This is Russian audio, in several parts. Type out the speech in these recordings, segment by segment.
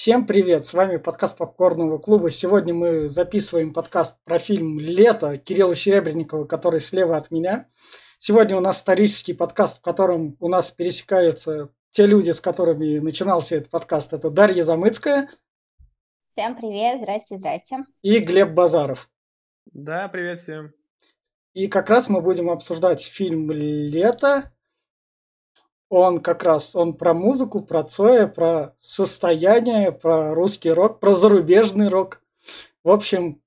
Всем привет! С вами подкаст Попкорного клуба. Сегодня мы записываем подкаст про фильм «Лето» Кирилла Серебренникова, который слева от меня. Сегодня у нас исторический подкаст, в котором у нас пересекаются те люди, с которыми начинался этот подкаст. Это Дарья Замыцкая. Всем привет, здрасте, здрасте. И Глеб Базаров. Да, привет всем. И как раз мы будем обсуждать фильм «Лето», он как раз, он про музыку, про Цоя, про состояние, про русский рок, про зарубежный рок. В общем,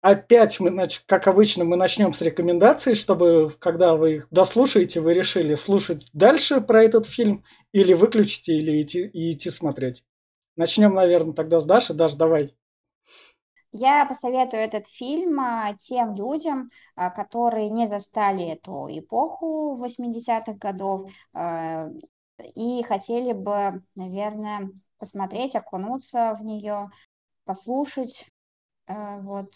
опять мы, как обычно, мы начнем с рекомендаций, чтобы, когда вы их дослушаете, вы решили слушать дальше про этот фильм или выключите, или идти, и идти смотреть. Начнем, наверное, тогда с Даши. Даш, давай. Я посоветую этот фильм а, тем людям, а, которые не застали эту эпоху 80-х годов а, и хотели бы, наверное, посмотреть, окунуться в нее, послушать. Вот.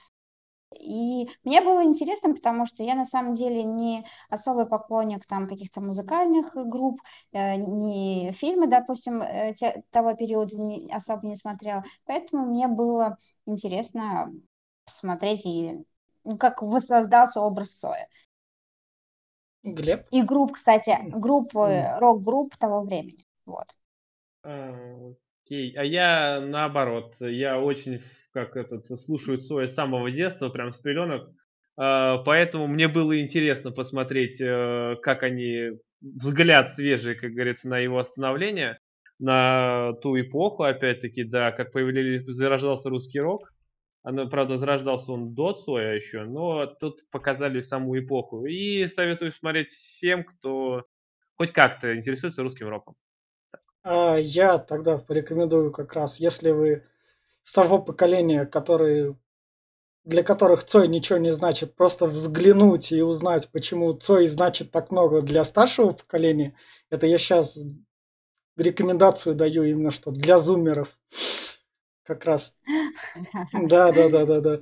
И мне было интересно, потому что я на самом деле не особый поклонник там каких-то музыкальных групп, э, не фильмы, допустим, э, те, того периода не, особо не смотрела, поэтому мне было интересно посмотреть и ну, как воссоздался образ Цоя. Глеб? И групп, кстати, группы, рок-групп того времени. Вот. Окей, а я наоборот, я очень как этот слушаю Цоя с самого детства, прям с пеленок, а, поэтому мне было интересно посмотреть, э, как они взгляд свежий, как говорится, на его становление, на ту эпоху, опять-таки, да, как появились, зарождался русский рок. Оно, правда, зарождался он до Цоя еще, но тут показали саму эпоху. И советую смотреть всем, кто хоть как-то интересуется русским роком. А я тогда порекомендую как раз, если вы с того поколения, которые, для которых Цой ничего не значит, просто взглянуть и узнать, почему Цой значит так много для старшего поколения. Это я сейчас рекомендацию даю именно что для зумеров. Как раз. Да, да, да, да, да.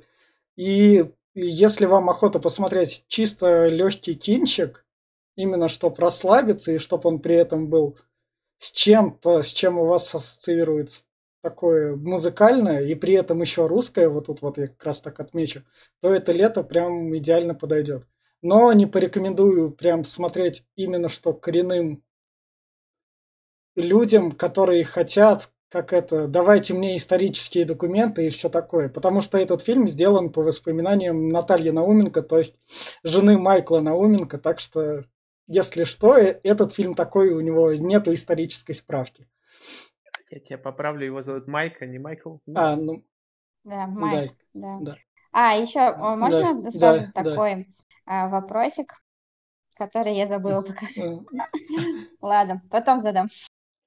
И если вам охота посмотреть чисто легкий кинчик, именно чтобы расслабиться и чтобы он при этом был с чем-то, с чем у вас ассоциируется такое музыкальное и при этом еще русское, вот тут вот я как раз так отмечу, то это лето прям идеально подойдет. Но не порекомендую прям смотреть именно что коренным людям, которые хотят, как это, давайте мне исторические документы и все такое. Потому что этот фильм сделан по воспоминаниям Натальи Науменко, то есть жены Майкла Науменко, так что если что, э, этот фильм такой, у него нету исторической справки. Я тебя поправлю, его зовут Майк, а не Майкл. А, ну... Да, Майк, да. да. А, еще можно да, сразу да, такой да. вопросик, который я забыла пока. Ладно, потом задам.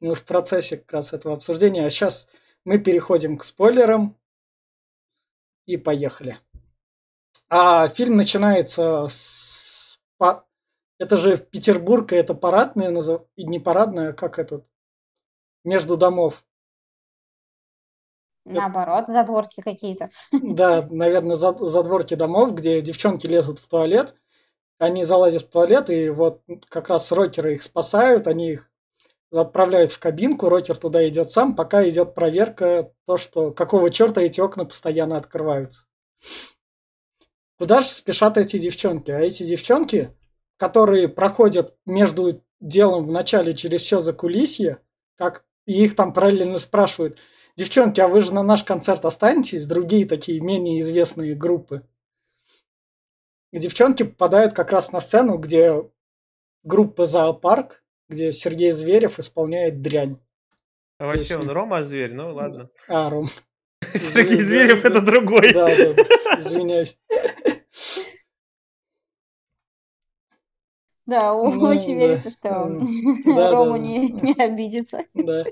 Мы в процессе как раз этого обсуждения. А сейчас мы переходим к спойлерам. И поехали. А фильм начинается с это же Петербург, и это парадная, назов... не парадная, как это, между домов. Наоборот, задворки какие-то. Да, наверное, задворки домов, где девчонки лезут в туалет, они залазят в туалет, и вот как раз рокеры их спасают, они их отправляют в кабинку, рокер туда идет сам, пока идет проверка, то, что какого черта эти окна постоянно открываются. Куда же спешат эти девчонки? А эти девчонки которые проходят между делом в начале через все за кулисье, как и их там параллельно спрашивают, девчонки, а вы же на наш концерт останетесь? Другие такие менее известные группы. И девчонки попадают как раз на сцену, где группа «Зоопарк», где Сергей Зверев исполняет дрянь. А вообще Песни. он Рома Зверь? Ну ладно. А, Ром. Сергей Зверев это другой. Да, да, извиняюсь. Да, ну, очень да. верится, что да, Рому да. Не, не обидится. Да.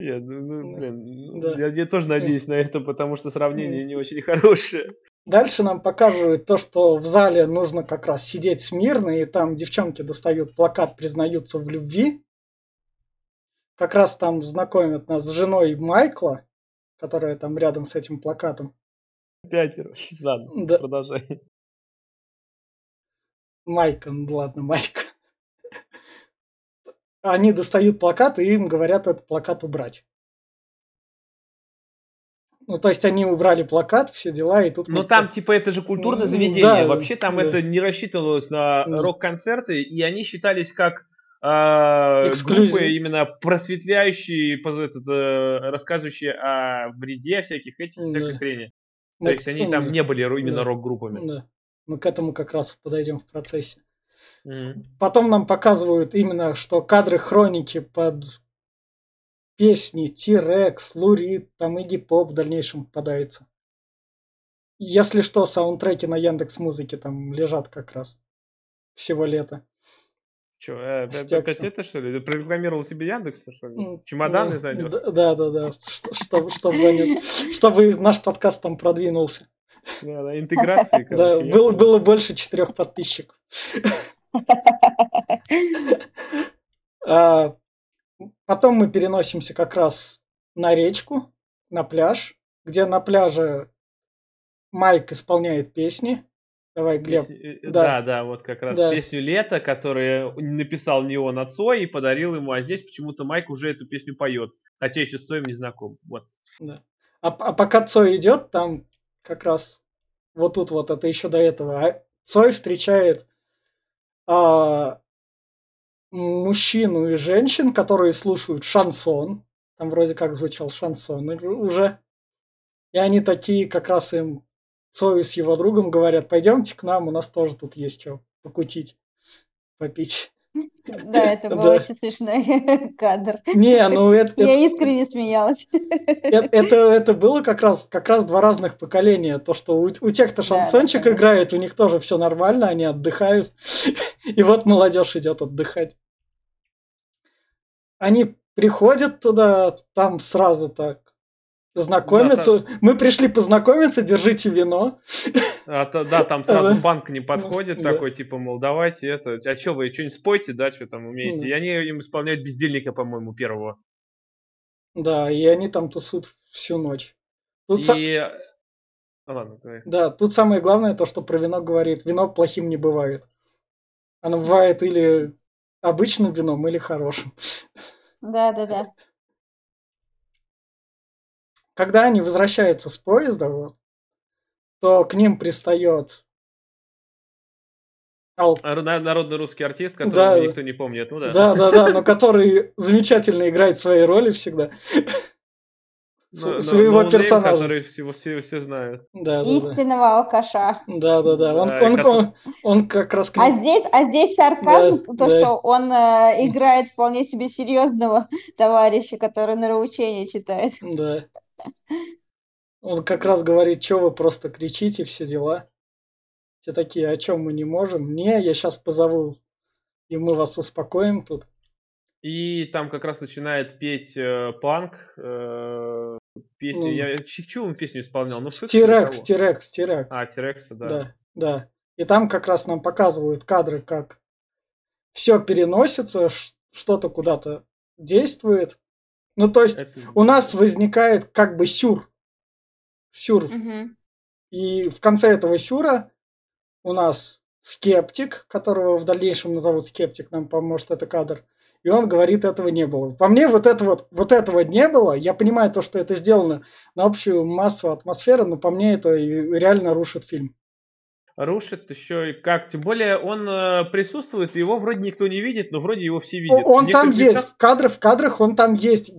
Я, ну, ну, блин, да. я, я тоже надеюсь на это, потому что сравнение не очень хорошее. Дальше нам показывают то, что в зале нужно как раз сидеть смирно, и там девчонки достают плакат, признаются в любви. Как раз там знакомят нас с женой Майкла, которая там рядом с этим плакатом. Пятеро. Ладно, да. продолжай. Майка, ну ладно, Майка. Они достают плакат и им говорят этот плакат убрать. Ну, то есть они убрали плакат, все дела, и тут... Мы- там, типа, это же культурное Ну, заведение. да, Вообще там да. это не рассчитывалось на Да. рок-концерты, и они считались как а, Эксклюзив. группы именно просветляющие, этот, э, рассказывающие о вреде всяких этих, всякой Да. хрени. То Мы- есть они ну, там не были именно да. рок-группами. Да. Мы к этому как раз подойдем в процессе. Мгм. Потом нам показывают именно, что кадры хроники под песни T-Rex, Лурид, там Игги Поп в дальнейшем попадается. Если что, саундтреки на Яндекс Музыке там лежат как раз всего лета. Че, э, опять это что ли? Прорекламировал тебе Яндекс, что ли? Чемоданы ну, занес? Да, да, да, да. Что- Чтобы, чтобы занес. Чтобы наш подкаст там продвинулся. Да, да, интеграции, Да, короче. я было, было больше четырех подписчиков. А, Потом мы переносимся как раз на речку, на пляж, где на пляже Майк исполняет песни. Давай, Глеб. Песню- э, да. Да, да, вот как раз Да. песню «Лето», которую написал не он, а Цой, и подарил ему, а здесь почему-то Майк уже эту песню поет, хотя еще с Цоем не знаком. Вот. Да. А, а пока Цой идет, там как раз вот тут вот, это еще до этого. а Цой встречает а, мужчину и женщин, которые слушают шансон. Там вроде как звучал шансон уже. И они такие как раз им Цою с его другом говорят, пойдемте к нам, у нас тоже тут есть что покутить, попить. Да, это был Да. очень смешной кадр. Не, ну это, Я это- искренне смеялась. Э- Это, это было как раз, как раз два разных поколения. То, что у, у тех, кто Да, шансончик конечно. играет, у них тоже все нормально, они отдыхают. И вот молодежь идет отдыхать. Они приходят туда, там сразу так знакомятся. Мы пришли познакомиться, держите вино. А то- да, там сразу Да. банк не подходит, Да. такой, типа, мол, давайте это, а что вы, что-нибудь спойте, да, что там умеете? Да. И они им исполняют бездельника, по-моему, первого. Да, и они там тусуют всю ночь. Тут И... а, Ладно. Да, тут самое главное то, что про вино говорит. Вино плохим не бывает. Оно бывает или обычным вином, или хорошим. Да, да, да. Когда они возвращаются с поезда, вот, то к ним пристает Ал- А, на- Народный русский артист, которого Да. никто не помнит, ну да. Да, да, да, но который замечательно играет свои роли всегда. Но- но- своего no-name, персонажа. который всего все, все знают. Да, да, да. Истинного алкаша. Да, да, да. Он, Да, он, и он, он как раз А здесь, а здесь сарказм, Да, то, да. что он э, играет вполне себе серьезного товарища, который нравоучение читает. Да. Он как раз говорит, что вы просто кричите, все дела. Все такие, о чем мы не можем? Не, я сейчас позову, и мы вас успокоим тут. И там как раз начинает петь э, панк, э, песню. Ну. Я ч- чью он песню исполнял? Ну, Стирекс? Стирекс, Стирекс. А, Тирекса, да. Да, да. И там как раз нам показывают кадры, как все переносится, что-то куда-то действует. Ну, то есть Это- у нас возникает как бы сюр. Сюр. Мгм. И в конце этого сюра у нас скептик, которого в дальнейшем назовут скептик, нам поможет это кадр. И он говорит, этого не было. По мне, вот, это вот, вот этого не было. Я понимаю то, что это сделано на общую массу атмосферы, но по мне это реально рушит фильм. Рушит еще и как. Тем более он э, присутствует, его вроде никто не видит, но вроде его все видят. Он В там есть, в кадрах, в кадрах он там есть.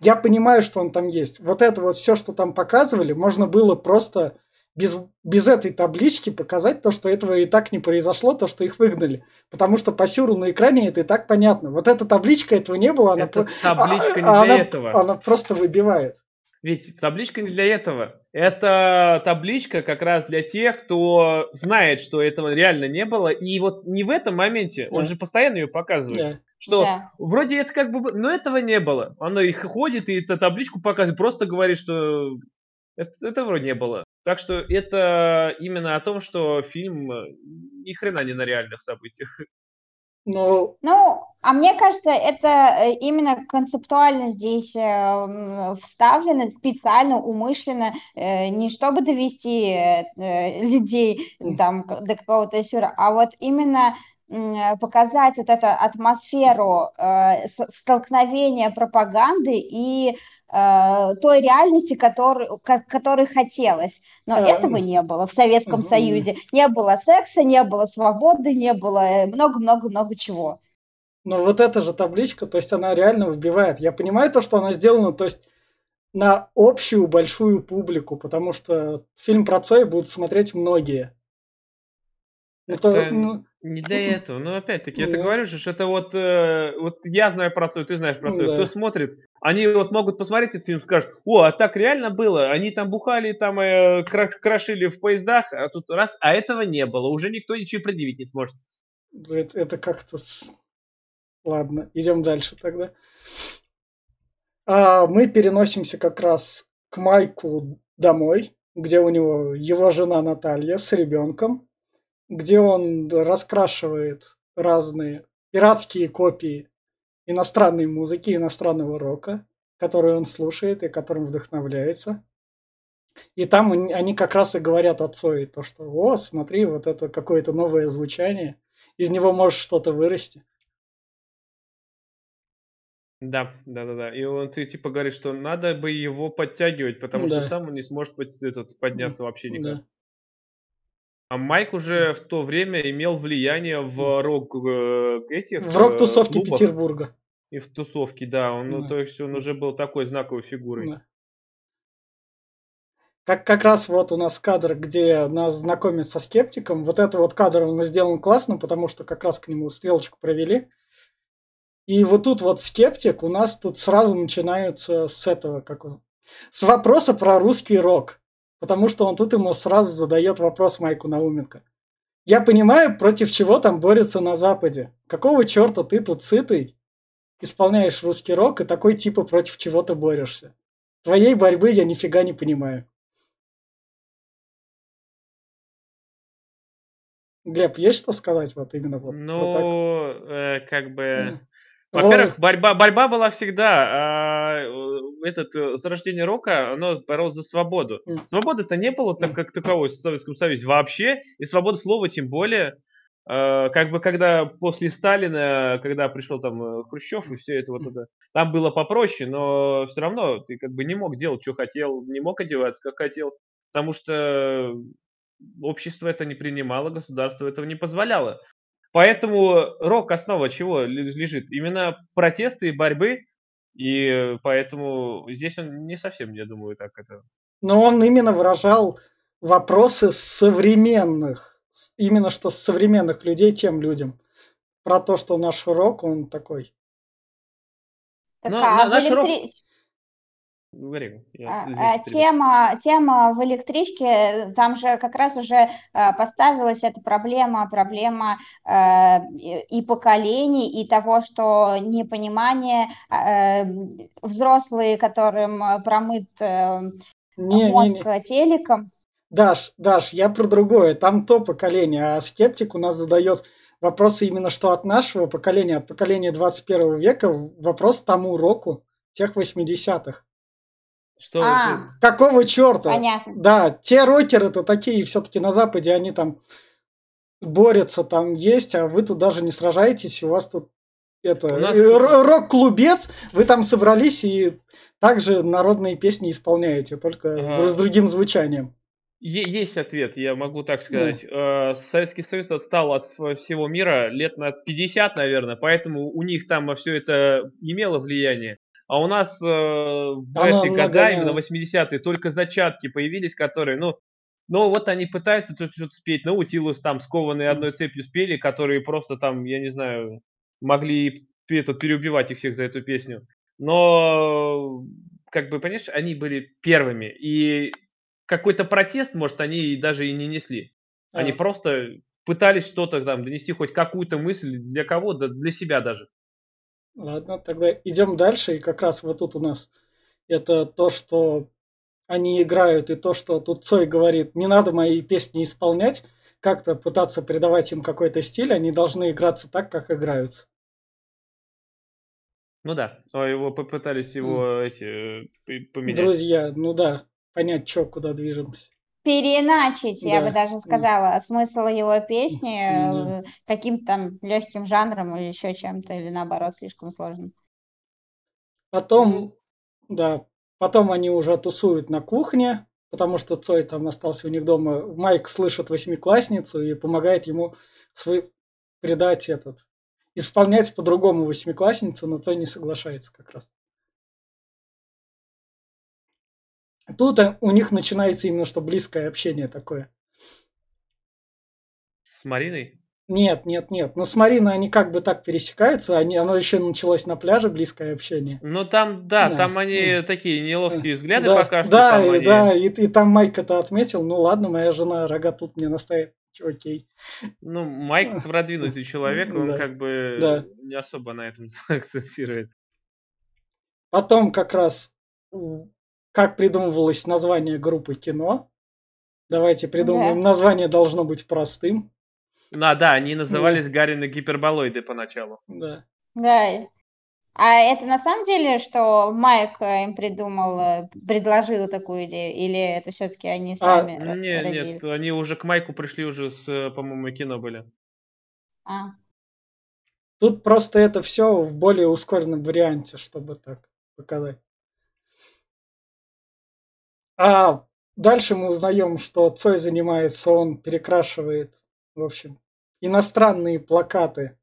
Я понимаю, что он там есть. Вот это вот все, что там показывали, можно было просто без, без этой таблички показать то, что этого и так не произошло, то, что их выгнали. Потому что по сюру на экране это и так понятно. Вот эта табличка, этого не было, она, про- табличка не а- для она- этого. она просто выбивает. Ведь табличка не для этого. Это табличка как раз для тех, кто знает, что этого реально не было. И вот не в этом моменте, он Да. же постоянно ее показывает, Да. что Да. вроде это как бы, бы- но этого не было. Оно их ходит и эту табличку показывает, просто говорит, что это, это вроде не было. Так что это именно о том, что фильм э, ни хрена не на реальных событиях. Но Ну, а мне кажется, это э, именно концептуально здесь э, вставлено, специально, умышленно, э, не чтобы довести людей там до какого-то сюра, а вот именно показать вот эту атмосферу э, столкновения пропаганды и той реальности, который, которой хотелось. Но а, этого не было в Советском угу. Союзе. Не было секса, не было свободы, не было много-много-много чего. Ну вот эта же табличка, то есть она реально выбивает. Я понимаю то, что она сделана, то есть на общую большую публику, потому что фильм про Цой будут смотреть многие. Это, это ну, не для этого. Но опять-таки, я говорю же, что это вот, э, вот я знаю про Цой, ты знаешь про Цой, да. кто смотрит, они вот могут посмотреть этот фильм, скажут, о, а так реально было, они там бухали, там э, крошили в поездах, а тут раз, а этого не было, уже никто ничего предъявить не сможет. Это, это как-то Ладно, идем дальше тогда. А мы переносимся как раз к Майку домой, где у него его жена Наталья с ребенком, где он раскрашивает разные пиратские копии иностранной музыки, иностранного рока, которую он слушает и которым вдохновляется. И там они как раз и говорят отцу и то, что «О, смотри, вот это какое-то новое звучание, из него может что-то вырасти». Да, да-да-да. И он, ты типа говоришь, что надо бы его подтягивать, потому что сам он не сможет под- этот, подняться вообще никак. Да. А Майк уже в то время имел влияние в рок э, этих В рок-тусовке клубах Петербурга. и в тусовке, да. Он, ну, то есть он уже был такой знаковой фигурой. Да. Как, как раз вот у нас кадр, где нас знакомят со скептиком. Вот это вот кадр, он сделан классно, потому что как раз к нему стрелочку провели. И вот тут вот скептик у нас тут сразу начинаются с этого, как он, с вопроса про русский рок. Потому что он тут ему сразу задает вопрос Майку Науменко. Я понимаю, против чего там борются на Западе. Какого черта ты тут сытый, исполняешь русский рок и такой типа против чего ты борешься? Твоей борьбы я нифига не понимаю. Глеб, есть что сказать вот именно вот? Ну, э, как бы... Во-первых, борьба, борьба была всегда. А, этот э, зарождение рока, оно боролось за свободу. Свободы-то не было так как таковой в Советском Союзе вообще, и свободы слова тем более. А, как бы когда после Сталина, когда пришел там э, Хрущев и все это вот это, там было попроще, но все равно ты как бы не мог делать, что хотел, не мог одеваться, как хотел, потому что общество это не принимало, государство этого не позволяло. Поэтому рок основа чего лежит? Именно протесты и борьбы, и поэтому здесь он не совсем, я думаю, так это... Но он именно выражал вопросы современных, именно что с современных людей тем людям. Про то, что наш рок, он такой. Так, Но, а наш рок... Говори. Я, а, а, тема, тема в электричке, там же как раз уже а, поставилась эта проблема, проблема и поколений, и того, что непонимание, взрослые, которым промыт э, не, мозг не, не. телеком. Даш, Даш, я про другое. Там то поколение, а скептик у нас задает вопросы именно что от нашего поколения, от поколения 21 века, вопрос тому року тех 80-х. Что а, Какого черта? Понятно. Да, те рокеры-то такие все-таки на Западе, они там борются, там есть, а вы тут даже не сражаетесь, у вас тут это нас... рок-клубец, вы там собрались и также народные песни исполняете, только ага. с, с другим звучанием. Есть ответ, я могу так сказать. Да. Советский Союз отстал от всего мира лет на 50, наверное, поэтому у них там все это имело влияние. А у нас э, в Оно эти года, именно 80-е, только зачатки появились, которые, ну, ну вот они пытаются тут что-то спеть. Наутилус там скованные одной цепью спели, которые просто там, я не знаю, могли этот, переубивать их всех за эту песню. Но, как бы, понимаешь, они были первыми. И какой-то протест, может, они даже и не несли. Они а. просто пытались что-то там донести, хоть какую-то мысль для кого, да для себя даже. Ладно, тогда идем дальше. И как раз вот тут у нас это то, что они играют, и то, что тут Цой говорит, не надо мои песни исполнять, как-то пытаться придавать им какой-то стиль, они должны играться так, как играются. Ну да, его попытались его mm. эти поменять. Друзья, ну да, понять, что, куда движемся переиначить, да. я бы даже сказала, смысл его песни да. Э, каким-то там легким жанром или еще чем-то, или наоборот, слишком сложным. Потом, да, Потом они уже тусуют на кухне, потому что Цой там остался у них дома. Майк слышит восьмиклассницу и помогает ему свой передать этот, исполнять по-другому восьмиклассницу, но Цой не соглашается как раз. Тут э, у них начинается именно что близкое общение такое. С Мариной? Нет, нет, нет. Но с Мариной они как бы так пересекаются, они, оно еще началось на пляже, близкое общение. Ну там, да, Да, там они да. такие неловкие взгляды да, пока что. да, и, они- да, и, и там Майк это отметил. Ну ладно, моя жена рога тут мне наставит. Окей. Ну, Майк продвинутый человек, он Да, как бы да. не особо на этом акцентирует. Потом как раз как придумывалось название группы кино. Давайте придумаем. Да. Название должно быть простым. Ну, а, да, они назывались Гарины гиперболоиды поначалу. Да. Да. А это на самом деле, что Майк э, им придумал, э, предложил такую идею, или это все-таки они А, сами ро- Не, родили? нет, они уже к Майку пришли уже с, э, по-моему, кино были. А, Тут просто это все в более ускоренном варианте, чтобы так показать. А дальше мы узнаем, что Цой занимается, он перекрашивает, в общем, иностранные плакаты,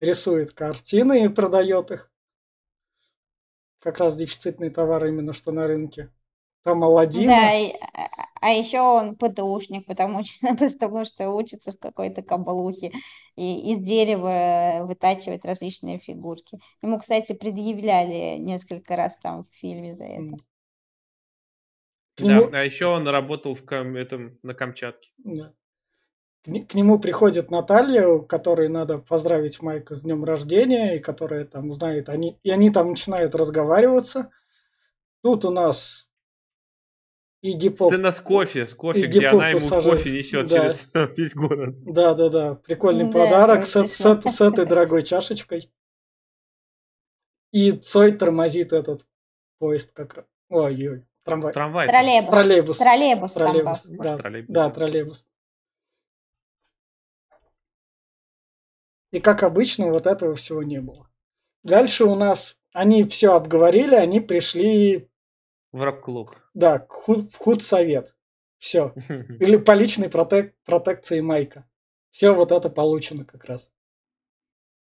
рисует картины и продает их. Как раз дефицитный товар именно что на рынке. Там Аладдина. да, и- а, еще он ПТУшник, потому что, потому что учится в какой-то кабалухе и из дерева вытачивает различные фигурки. Ему, кстати, предъявляли несколько раз там в фильме за это. Да, а еще он работал в Кам- этом, на Камчатке. Да. К не- к нему приходит Наталья, которой надо поздравить Майка с днем рождения, и которая там знает, они, и они там начинают разговариваться. Тут у нас Игги Поп. Сцена с кофе, с кофе, Игги где Поп она ему посажает. кофе несет Да. через весь город. Да, да, да. Прикольный Да, подарок с, с с этой дорогой чашечкой. И Цой тормозит этот поезд как раз. Ой-ой, трамвай. Трамвай. Троллейбус. Троллейбус. Троллейбус. Троллейбус. Может, Да, троллейбус. да, троллейбус. И как обычно, вот этого всего не было. Дальше у нас они все обговорили, они пришли, В рок-клуб. да, к худ- в худсовет. Все. Или по личной протек- протекции Майка. Все вот это получено как раз.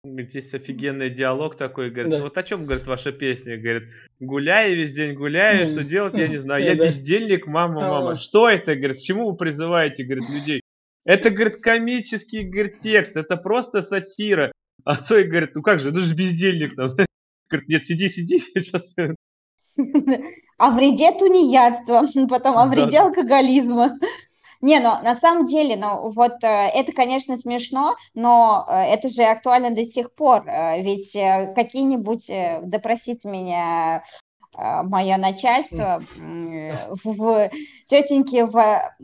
Здесь офигенный диалог такой, говорит, Да. «Ну вот о чем, говорит, ваша песня? Говорит, гуляю весь день, гуляю, М, что делать, я не знаю. Я бездельник, мама, А. мама. Что это, говорит, к чему вы призываете, говорит, людей? Это, говорит, комический, говорит, текст, это просто сатира. А Цой говорит, ну как же, ну же бездельник там. Говорит, нет, сиди, сиди, сейчас... О вреде тунеядства, потом о Да, вреде алкоголизма. Не, ну на самом деле, ну вот э, это, конечно, смешно, но э, это же актуально до сих пор. э, Ведь какие-нибудь, допросить меня мое начальство, в, в- тетеньки в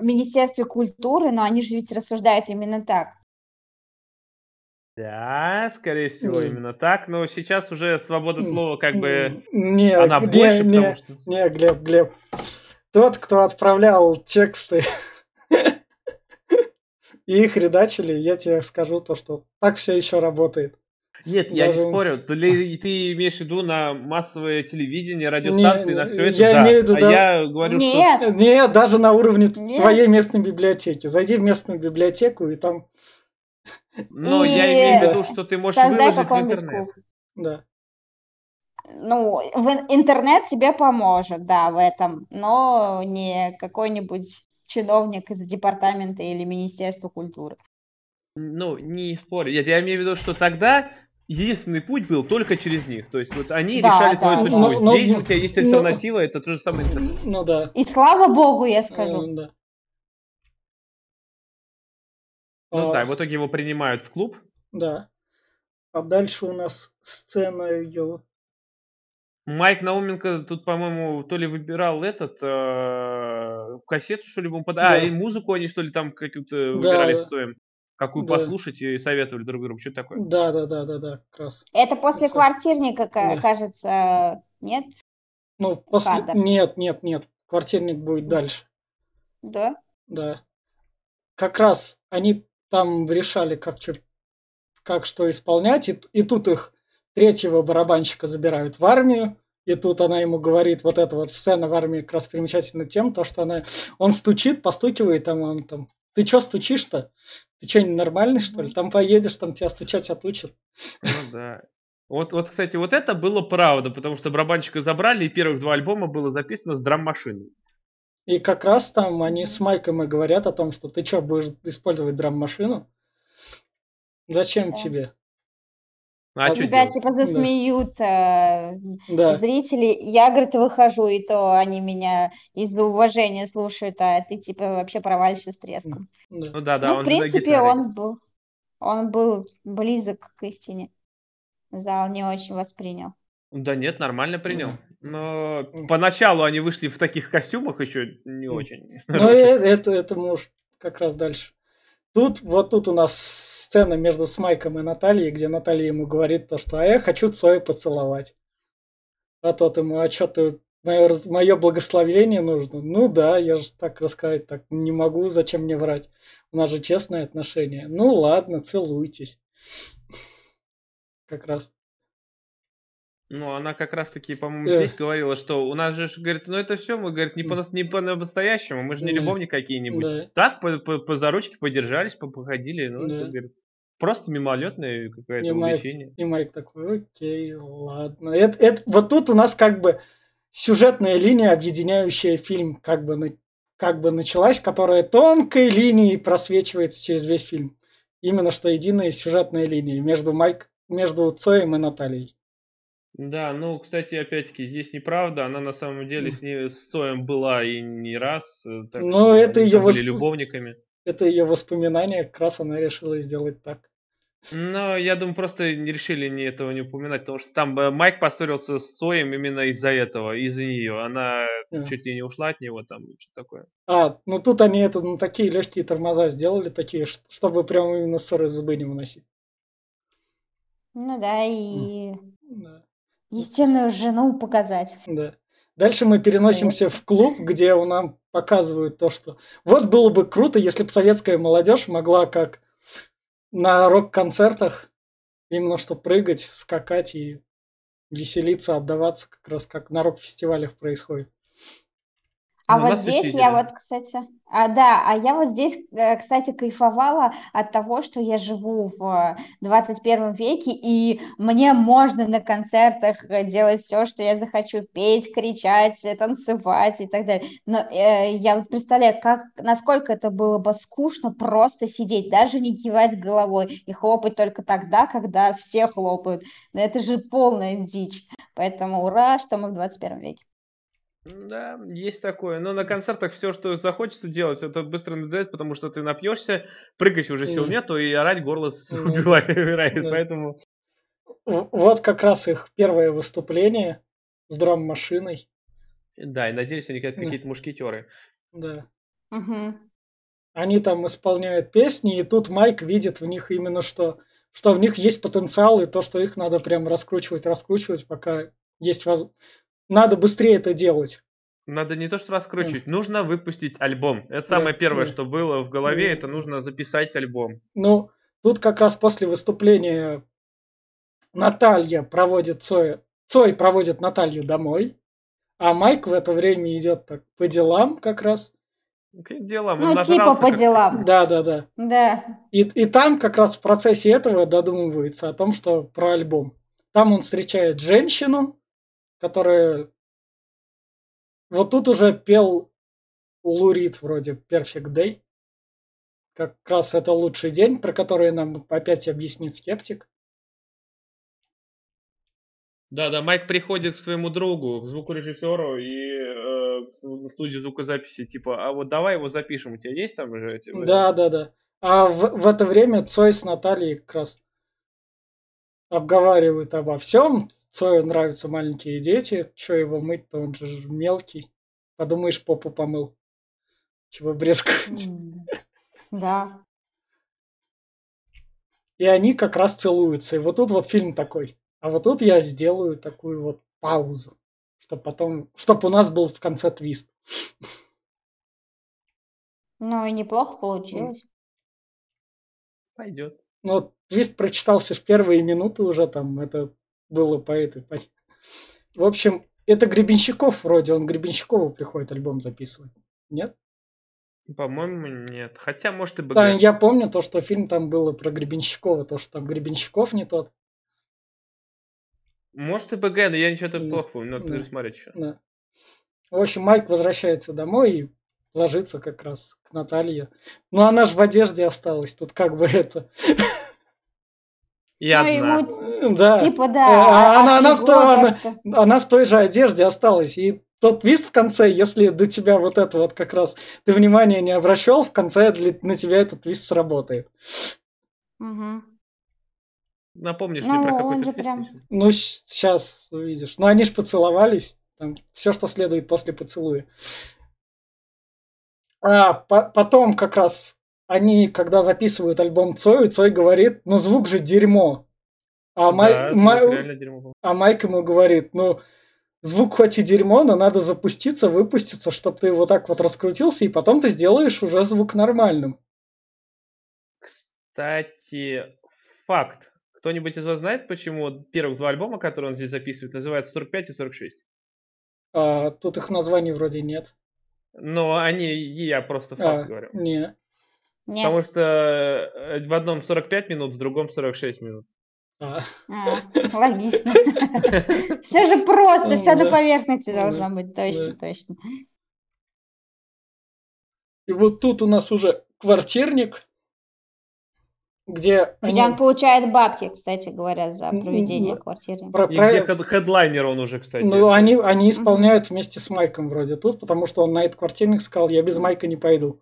Министерстве культуры, но они же ведь рассуждают именно так. Да, скорее всего, М. именно так. Но сейчас уже свобода слова как бы... Не, Она не, больше, не, потому что... не, Глеб, Глеб. Тот, кто отправлял тексты и их редачили, я тебе скажу то, что так все еще работает. Нет, я не Даже- спорю. Ли ты имеешь в виду на массовое телевидение, радиостанции, Не, на все это, я да. имею в виду, а да. я говорю, что... Нет, Не, даже на уровне Нет. твоей местной библиотеки. Зайди в местную библиотеку и там, Но я И имею в виду, что ты можешь создай выложить в интернет. да. Ну, в ин- интернет тебе поможет, да, в этом, но не какой-нибудь чиновник из департамента или Министерства культуры. Ну, не спорю. Я, я имею в виду, что тогда единственный путь был только через них. То есть вот они Да, решали да. твою судьбу. Ну, ну, Здесь ну, у тебя есть ну, альтернатива, это то же самое интернет. Ну да. И слава богу, я скажу. Э, да. Ну А, да, в итоге его принимают в клуб. Да. А дальше у нас сцена идет. Майк Науменко тут, по-моему, то ли выбирал этот э, кассету, что ли, ему под... А, Да. и музыку они, что ли, там какую-то выбирали да. с Цоем. Какую Да. послушать и советовали друг другу. Что такое? Да, да, да, да, да, как раз. Это после Всё. квартирника, ка- Да. кажется, нет? Ну, после... Кадр. Нет, нет, нет. Квартирник будет дальше. Да? Да. Как раз они там решали, как, чё- как что исполнять, и, и тут их третьего барабанщика забирают в армию, И тут она ему говорит, вот эта вот сцена в армии как раз примечательна тем, то, что она, он стучит, постукивает, там он там, ты чё стучишь-то? Ты что, нормальный, что ли? Там поедешь, там тебя стучать отучат. Ну да. Вот, вот, кстати, вот это было правда, потому что барабанщика забрали, и первых два альбома было записано с драм-машиной. И как раз там они с Майком и говорят о том, что ты что, будешь использовать драм-машину? Зачем тебе? А Тебя делать? типа засмеют э, Да, зрители. Я, говорит, выхожу, и то они меня из-за уважения слушают, а ты типа вообще провалишься с треском. да. Ну да, да, ну, в он на принципе, он был, он был близок к истине. Зал не очень воспринял. Да нет, нормально принял. Но поначалу они вышли в таких костюмах еще не очень. Ну, э- это, это мы уж как раз дальше. Тут, вот тут у нас сцена между Смайком и Натальей, где Наталья ему говорит то, что «а я хочу Цоя поцеловать». А тот ему, а что ты, мое, благословение нужно? Ну да, я же так рассказать так не могу, зачем мне врать? У нас же честные отношения. Ну ладно, целуйтесь. Как раз. Ну, она как раз-таки, по-моему, Эх. здесь говорила, что у нас же, говорит, ну это все, мы, говорит, не по, не по-настоящему, мы же не любовники какие-нибудь. Да. Так, по, по, по за ручки подержались, по- походили, ну, это, Да. говорит, просто мимолетное какое-то И Майк, увлечение. и Майк такой, окей, ладно. Это, это, вот тут у нас как бы сюжетная линия, объединяющая фильм, как бы, на- как бы началась, которая тонкой линией просвечивается через весь фильм. Именно что единая сюжетная линия между Майк, между Цоем и Натальей. Да, ну, кстати, опять-таки, здесь неправда, она на самом деле с, ней, с Цоем была и не раз, э, так Ну, что это были восп- любовниками. Это ее воспоминания, как раз она решила сделать так. Но я думаю, просто не решили не этого не упоминать, потому что там Майк поссорился с Цоем именно из-за этого, из-за нее. Она Да. чуть ли не ушла от него, там, что такое. А, ну тут они это на такие легкие тормоза сделали, такие, чтобы прям именно ссоры избы не выносить. Ну да, и Да. Истинную жену показать. Да. Дальше мы переносимся в клуб, где у нам показывают то, что вот было бы круто, если бы советская молодежь могла как на рок-концертах именно что прыгать, скакать и веселиться, отдаваться, как раз как на рок-фестивалях происходит. А Ну, вот нас здесь видели. я вот, кстати, а, да, а я вот здесь, э, кстати, кайфовала от того, что я живу в 21 веке, и мне можно на концертах э, делать все, что я захочу, петь, кричать, э, танцевать и так далее. Но э, я вот представляю, как, насколько это было бы скучно просто сидеть, даже не кивать головой и хлопать только тогда, когда все хлопают. Но это же полная дичь. Поэтому ура, что мы в 21 веке. Да, есть такое. Но на концертах все, что захочется делать, это быстро надоедает, потому что ты напьешься, прыгать уже сил Мгм. нету, и орать горло Ну, убивает. да. Поэтому Вот как раз их первое выступление с драм-машиной. да, и надеюсь, они как какие-то мушкетеры. Да. Они там исполняют песни, и тут Майк видит в них именно что, что в них есть потенциал, и то, что их надо прям раскручивать, раскручивать, пока есть возможность. Надо быстрее это делать. Надо не то что раскручивать, нужно выпустить альбом. Это самое первое, да. что было в голове, Да. это нужно записать альбом. Ну, тут как раз после выступления Наталья проводит Цоя. Цой проводит Наталью домой, а Майк в это время идет так по делам как раз. Какие дела? Он Ну, типа нажрался, по как- делам. Да, да, да. Да. И, и там как раз в процессе этого додумывается о том, что про альбом. Там он встречает женщину, которая... Вот тут уже пел Лурид вроде Perfect Day. Как раз это лучший день, про который нам опять объяснит скептик. Да, да, Майк приходит к своему другу, к звукорежиссеру и э, в студию звукозаписи, типа, а вот давай его запишем, у тебя есть там же эти? Да, да, да. А в, в это время Цой с Натальей как раз обговаривают обо всем. Цою нравятся маленькие дети. Че его мыть-то, он же мелкий. Подумаешь, попу помыл. Чего брезговать. М, Да. И они как раз целуются. И вот тут вот фильм такой. А вот тут я сделаю такую вот паузу. Чтобы потом, чтобы у нас был в конце твист. Ну и неплохо получилось. Пойдет. Ну, твист прочитался в первые минуты уже там. Это было по этой... по- В общем, Это Гребенщиков вроде, он Гребенщикову приходит альбом записывать. Нет? По-моему, нет. Хотя, может, и БГ. Да, я помню то, что фильм там было про Гребенщикова, то, что там Гребенщиков не тот. Может, и БГ, но я ничего так Да. плохо помню. Надо Да. пересмотреть еще. Да. В общем, Майк возвращается домой и ложится как раз к Наталье. Ну, она же в одежде осталась. Тут как бы это... И Ну, одна. ему Да. типа да. Э, а- она- она в то- она-. Она в той же одежде осталась. И тот твист в конце, если до тебя вот это вот как раз ты внимания не обращал, в конце для- на тебя этот твист сработает. Мгм. Напомнишь Ну, мне про какой-то твист прям- еще? Ну, сейчас увидишь. Ну, они же поцеловались. Там все, что следует после поцелуя. А, по- потом как раз они, когда записывают альбом Цой, Цой говорит, ну, звук же дерьмо. А, Май- Да, Май- реально дерьмо а Майк ему говорит, ну, звук хоть и дерьмо, но надо запуститься, выпуститься, чтобы ты вот так вот раскрутился, и потом ты сделаешь уже звук нормальным. Кстати, факт. Кто-нибудь из вас знает, почему первых два альбома, которые он здесь записывает, называются 45 и 46? А, тут их названий вроде нет. Но они, я просто факт А, говорю. не. Нет. Потому что э, в одном 45 минут, в другом 46 минут. А, А, логично. Все же просто, все на поверхности должно быть, точно, точно. И вот тут у нас уже квартирник, где Где они он получает бабки, кстати говоря, за М, проведение м, квартиры. про- И про- где хед- хедлайнер он уже, кстати. ну, они, они исполняют вместе с Майком вроде тут, потому что он на этот квартирник сказал, я без Майка не пойду.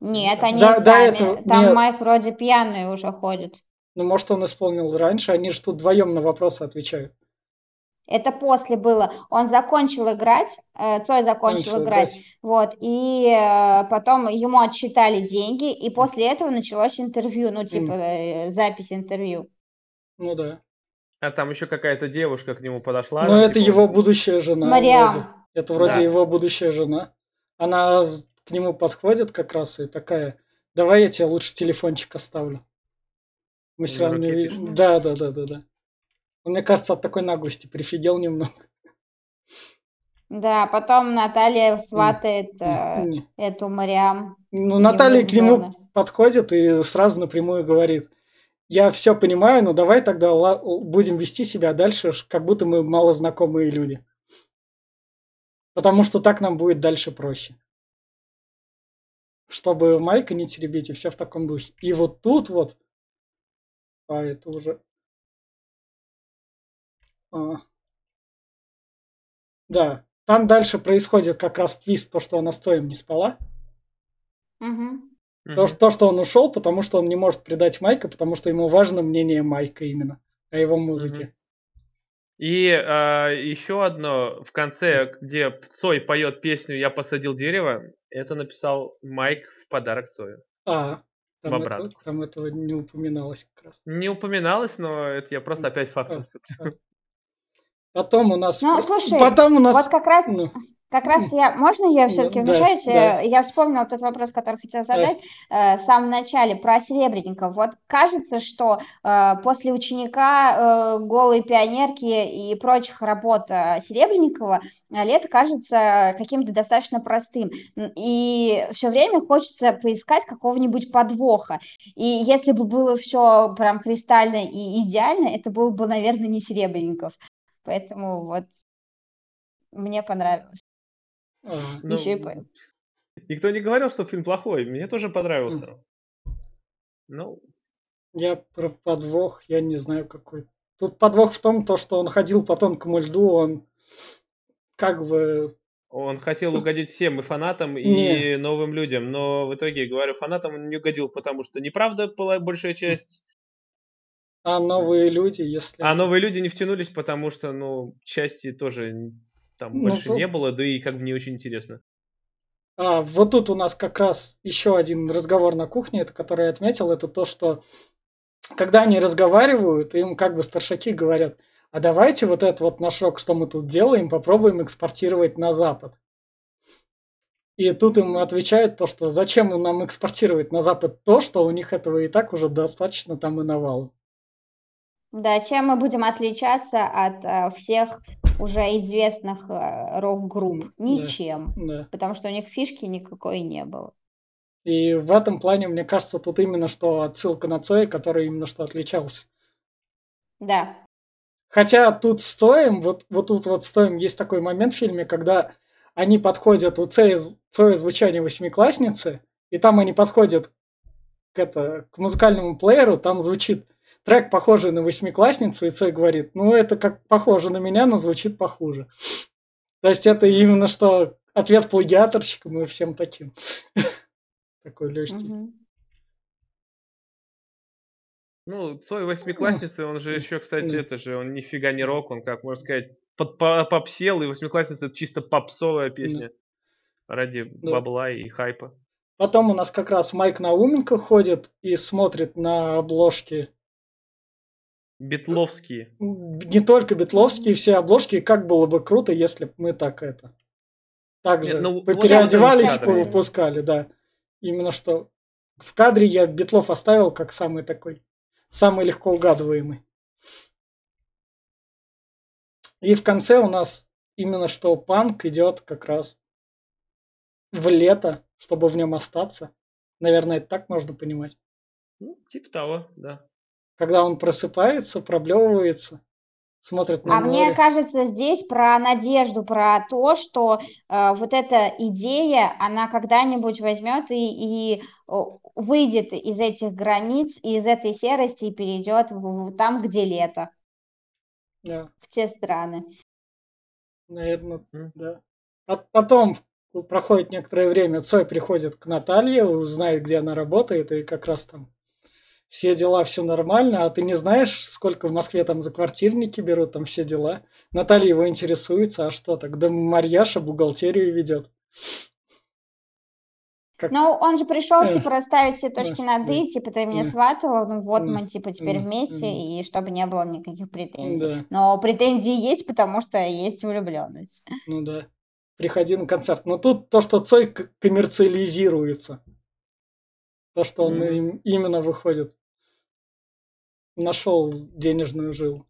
Нет, они Да- сами. этого- Там нет. Майк вроде пьяный уже ходит. Ну, может, он исполнил раньше, они же тут вдвоем на вопросы отвечают. Это после было. Он закончил играть, э, Цой закончил Начал играть, вот, и э, потом ему отсчитали деньги, и после этого началось интервью, ну, типа, э, запись интервью. Ну да. А там еще какая-то девушка к нему подошла. Ну, это типа, его будущая жена. Мариам. вроде. Это вроде Да. его будущая жена. Она к нему подходит как раз и такая, давай я тебе лучше телефончик оставлю. Мы все равно не видим. Да, да, да, да, да. Он, мне кажется, от такой наглости прифигел немного. Да, потом Наталья сватает э, эту Мариам. Ну, Наталья к нему подходит и сразу напрямую говорит, я все понимаю, но давай тогда будем вести себя дальше, как будто мы малознакомые люди. Потому что так нам будет дальше проще. Чтобы Майка не теребить, и все в таком духе. И вот тут вот... А, это уже... А. Да, там дальше происходит как раз твист, то, что она с Тоем не спала. Мгм. То, что, то, что он ушел, потому что он не может предать Майка, потому что ему важно мнение Майка именно о его музыке. И а, еще одно в конце, где Цой поет песню «Я посадил дерево», это написал Майк в подарок Цою. А, там, это- там этого не упоминалось как раз. Не упоминалось, но это я просто опять фактом. А, Потом у нас... Ну, слушай, потом у нас... Вот как раз, ну, как раз я, можно я все-таки да, вмешаюсь? да. Э, Я вспомнила тот вопрос, который хотела задать э, в самом начале про Серебренников. Вот кажется, что э, после ученика, голой пионерки и прочих работ Серебренникова лето кажется каким-то достаточно простым. И все время хочется поискать какого-нибудь подвоха. И если бы было все прям кристально и идеально, это был бы, наверное, не Серебренников. Поэтому вот мне понравилось. а, Ну, Еще и по- Никто не говорил, что фильм плохой. Мне тоже понравился. Ну, я про подвох, я не знаю какой. Тут подвох в том, то, что он ходил по тонкому льду, он как бы... он хотел угодить всем, и фанатам, и Не. новым людям. Но в итоге, говорю, фанатам он не угодил, потому что неправда была большая часть. А новые люди, если... А новые люди не втянулись, потому что, ну, части тоже там Ну, больше то- не было, да и как бы не очень интересно. А, вот тут у нас как раз еще один разговор на кухне, это который я отметил, это то, что когда они разговаривают, им как бы старшаки говорят, а давайте вот этот вот наш рок, что мы тут делаем, попробуем экспортировать на Запад. И тут им отвечают то, что зачем нам экспортировать на Запад то, что у них этого и так уже достаточно там и навалом. Да, чем мы будем отличаться от э, всех уже известных э, рок-групп? Ничем. Да. Потому что у них фишки никакой не было. И в этом плане, мне кажется, тут именно что отсылка на Цоя, который именно что отличался. Да. Хотя тут стоим, вот, вот тут вот стоим, есть такой момент в фильме, когда они подходят, у Цоя, Цоя звучание восьмиклассницы, и там они подходят к, это, к музыкальному плееру, там звучит трек, похожий на восьмиклассницу, и Цой говорит, ну это как похоже на меня, но звучит похуже. То есть это именно что ответ плагиаторщикам и всем таким. Такой легкий. Ну, Цой восьмиклассницы, он же еще, кстати, это же, он нифига не рок, он, как можно сказать, под попсел, и восьмиклассница это чисто попсовая песня. Ради бабла и хайпа. Потом у нас как раз Майк Науменко ходит и смотрит на обложки Бетловские. Не только Бетловские, все обложки. Как было бы круто, если бы мы так это... Так же ну, переодевались и выпускали, да. Именно что в кадре я Бетлов оставил как самый такой, самый легко угадываемый. И в конце у нас именно что панк идет как раз в лето, чтобы в нем остаться. Наверное, это так можно понимать. Ну, типа того, да когда он просыпается, проблевывается, смотрит на А море. мне кажется, здесь про надежду, про то, что э, вот эта идея, она когда-нибудь возьмет и, и выйдет из этих границ, из этой серости и перейдет в, в, там, где лето. Да. В те страны. Наверное, да. А потом проходит некоторое время, Цой приходит к Наталье, узнает, где она работает, и как раз там все дела, все нормально, а ты не знаешь, сколько в Москве там за квартирники берут, там все дела. Наталья его интересуется, а что так? Да Марьяша бухгалтерию ведет. Как... Ну, он же пришел, типа, расставить все точки над «и», типа, ты меня сватала, ну вот мы, типа, теперь вместе, и чтобы не было никаких претензий. Но претензии есть, потому что есть влюбленность. Ну да. Приходи на концерт. Но тут то, что Цой коммерциализируется. То, что он mm-hmm. именно выходит. Нашел денежную жилу.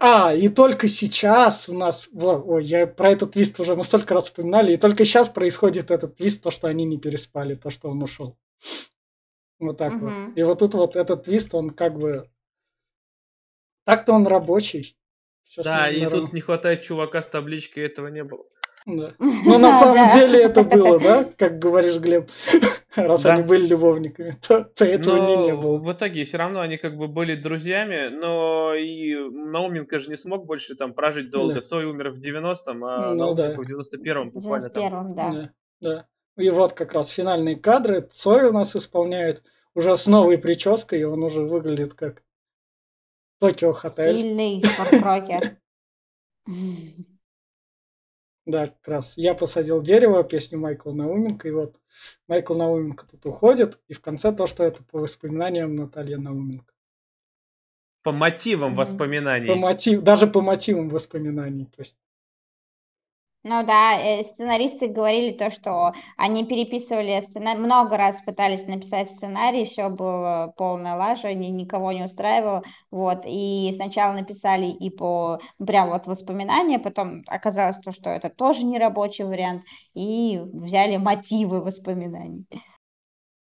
А, и только сейчас у нас, ой, я про этот твист уже мы столько раз вспоминали, и только сейчас происходит этот твист, то, что они не переспали, то, что он ушел. Вот так угу. вот. И вот тут вот этот твист, он как бы... Так-то он рабочий. Сейчас да, и тут не хватает чувака с табличкой, этого не было. Да. Ну, на самом деле это было, да, как говоришь, Глеб, раз они были любовниками, то, то этого не было. В итоге все равно они как бы были друзьями, но и Науменко же не смог больше там прожить долго. Цой умер в 90-м, а ну, Науменко в 91-м буквально 91 там. да. да. Да. И вот как раз финальные кадры Цой у нас исполняет уже с новой прической, и он уже выглядит как Токио Хотель. Сильный форкрокер. Да, как раз. Я посадил дерево, песню Майкла Науменко, и вот Майкл Науменко тут уходит, и в конце то, что это по воспоминаниям Натальи Науменко. По мотивам воспоминаний. По мотив, даже по мотивам воспоминаний. То есть ну да, э, сценаристы говорили то, что они переписывали сценарий, много раз пытались написать сценарий, все было полная лажа, ни, никого не устраивало, вот, и сначала написали и по, ну, прям вот воспоминания, потом оказалось то, что это тоже не рабочий вариант, и взяли мотивы воспоминаний.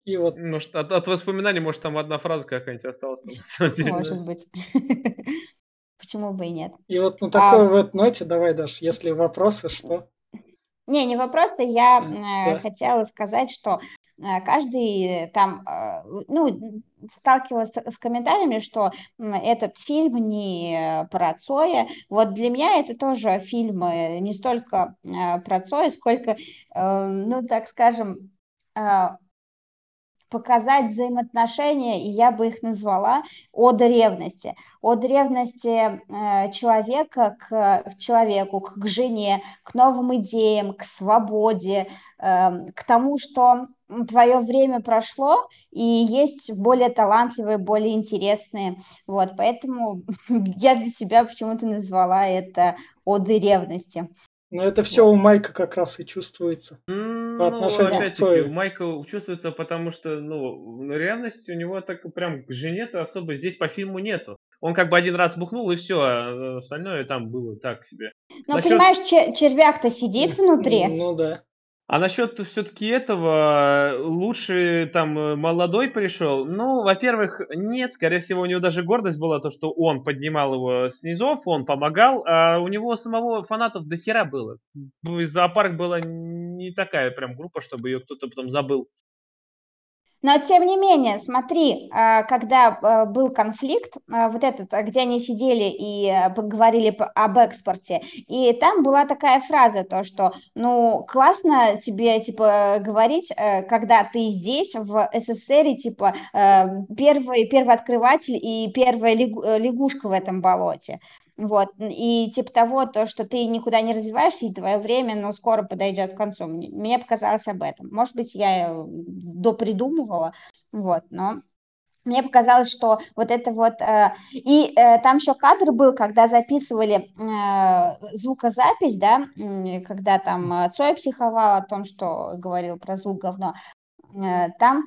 И вот, может, от, от воспоминаний, может, там одна фраза какая-нибудь осталась. Может быть. почему бы и нет. И вот на такой а... вот ноте давай, Даш, если вопросы, что? Не, не вопросы, я да. хотела сказать, что э, каждый там, э, ну, сталкивалась с комментариями, что этот фильм не про Цоя. Вот для меня это тоже фильм не столько про Цоя, сколько, ну, так скажем, показать взаимоотношения, и я бы их назвала от ревности. От ревности э, человека к, человеку, к, жене, к новым идеям, к свободе, э, к тому, что твое время прошло, и есть более талантливые, более интересные. Вот, поэтому я для себя почему-то назвала это оды ревности. Но это все вот. у Майка как раз и чувствуется. Mm по отношению к опять-таки, Цою. Майкл чувствуется, потому что, ну, ну, ревность у него так прям к жене-то особо здесь по фильму нету. Он как бы один раз бухнул и все, а остальное там было так себе. Ну, Насчет понимаешь, чер- червяк-то сидит внутри. Ну да. А насчет все-таки этого, лучше там э, молодой пришел? Ну, во-первых, нет, скорее всего, у него даже гордость была, то, что он поднимал его с низов, он помогал, а у него самого фанатов до хера было. Зоопарк была не такая прям группа, чтобы ее кто-то потом забыл. Но тем не менее, смотри, а, когда а, был конфликт, а, вот этот, где они сидели и поговорили п- об экспорте, и там была такая фраза, то что, ну, классно тебе, типа, говорить, когда ты здесь, в СССР, типа, первый, первый открыватель и первая лягу- лягушка в этом болоте. Вот, и типа того, то, что ты никуда не развиваешься, и твое время, ну, скоро подойдет к концу. Мне, показалось об этом. Может быть, я э, допридумывала, вот, но мне показалось, что вот это вот... э, и э, там еще кадр был, когда записывали э, звукозапись, да, когда там э, Цой психовал о том, что говорил про звук говно. Э, там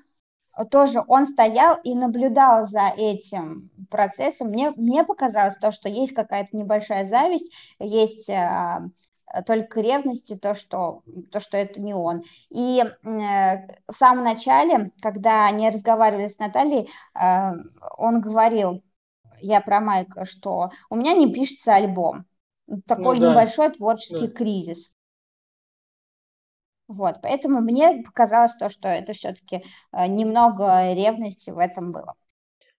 тоже он стоял и наблюдал за этим процессом. Мне, мне показалось то, что есть какая-то небольшая зависть, есть а, только ревность и то, что, то, что это не он. И э, в самом начале, когда они разговаривали с Натальей, э, он говорил, я про Майка, что у меня не пишется альбом. Такой Ну да, небольшой творческий да. кризис. Вот, поэтому мне показалось то, что это все-таки немного ревности в этом было.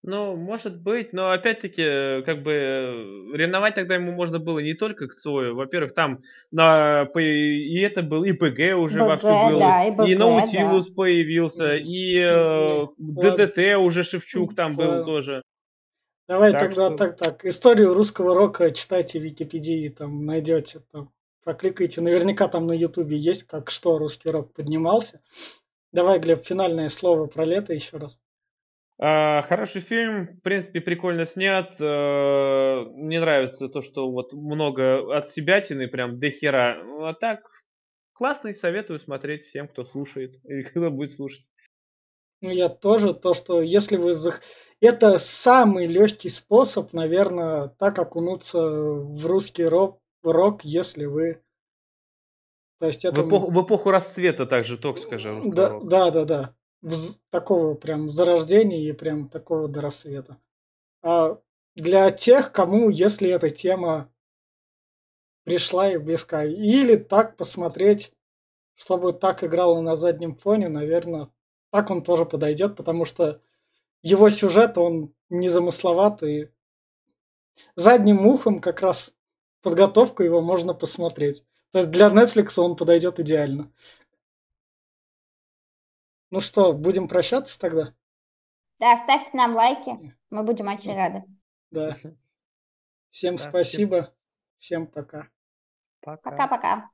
Ну, может быть, но опять-таки, э, как бы э, ревновать тогда ему можно было не только к Цою. Во-первых, там на, и это был, и ПГ уже БГ, вовсю был, да, и и БГ, да. Наутилус появился, и э. ДДТ уже Шевчук там был тоже. Давай Так тогда что- так, так. Историю русского рока читайте в Википедии, там найдете. Там, прокликайте. Наверняка там на Ютубе есть, как что русский рок поднимался. Давай, Глеб, финальное слово про лето еще раз. А, хороший фильм, в принципе, прикольно снят. э, Мне нравится то, что вот много от себятины, прям до хера. Ну, А так, классный, советую смотреть всем, кто слушает или кто будет слушать. Ну, я тоже, то, что если вы... зах- Это самый легкий способ, наверное, так окунуться в русский рок, рок если вы... То есть В это... эпоху, в эпоху расцвета также, скажи. русского Да, да, да, да. Вз- такого прям зарождения и прям такого до рассвета. А для тех, кому, если эта тема пришла и близка, или так посмотреть, чтобы так играло на заднем фоне, наверное, так он тоже подойдет, потому что его сюжет, он незамысловатый. Задним ухом как раз подготовку его можно посмотреть. То есть для Netflix он подойдет идеально. Ну что, будем прощаться тогда? Да, ставьте нам лайки, мы будем очень рады. Да. Всем Да, всем спасибо. Всем пока. Пока. Пока-пока.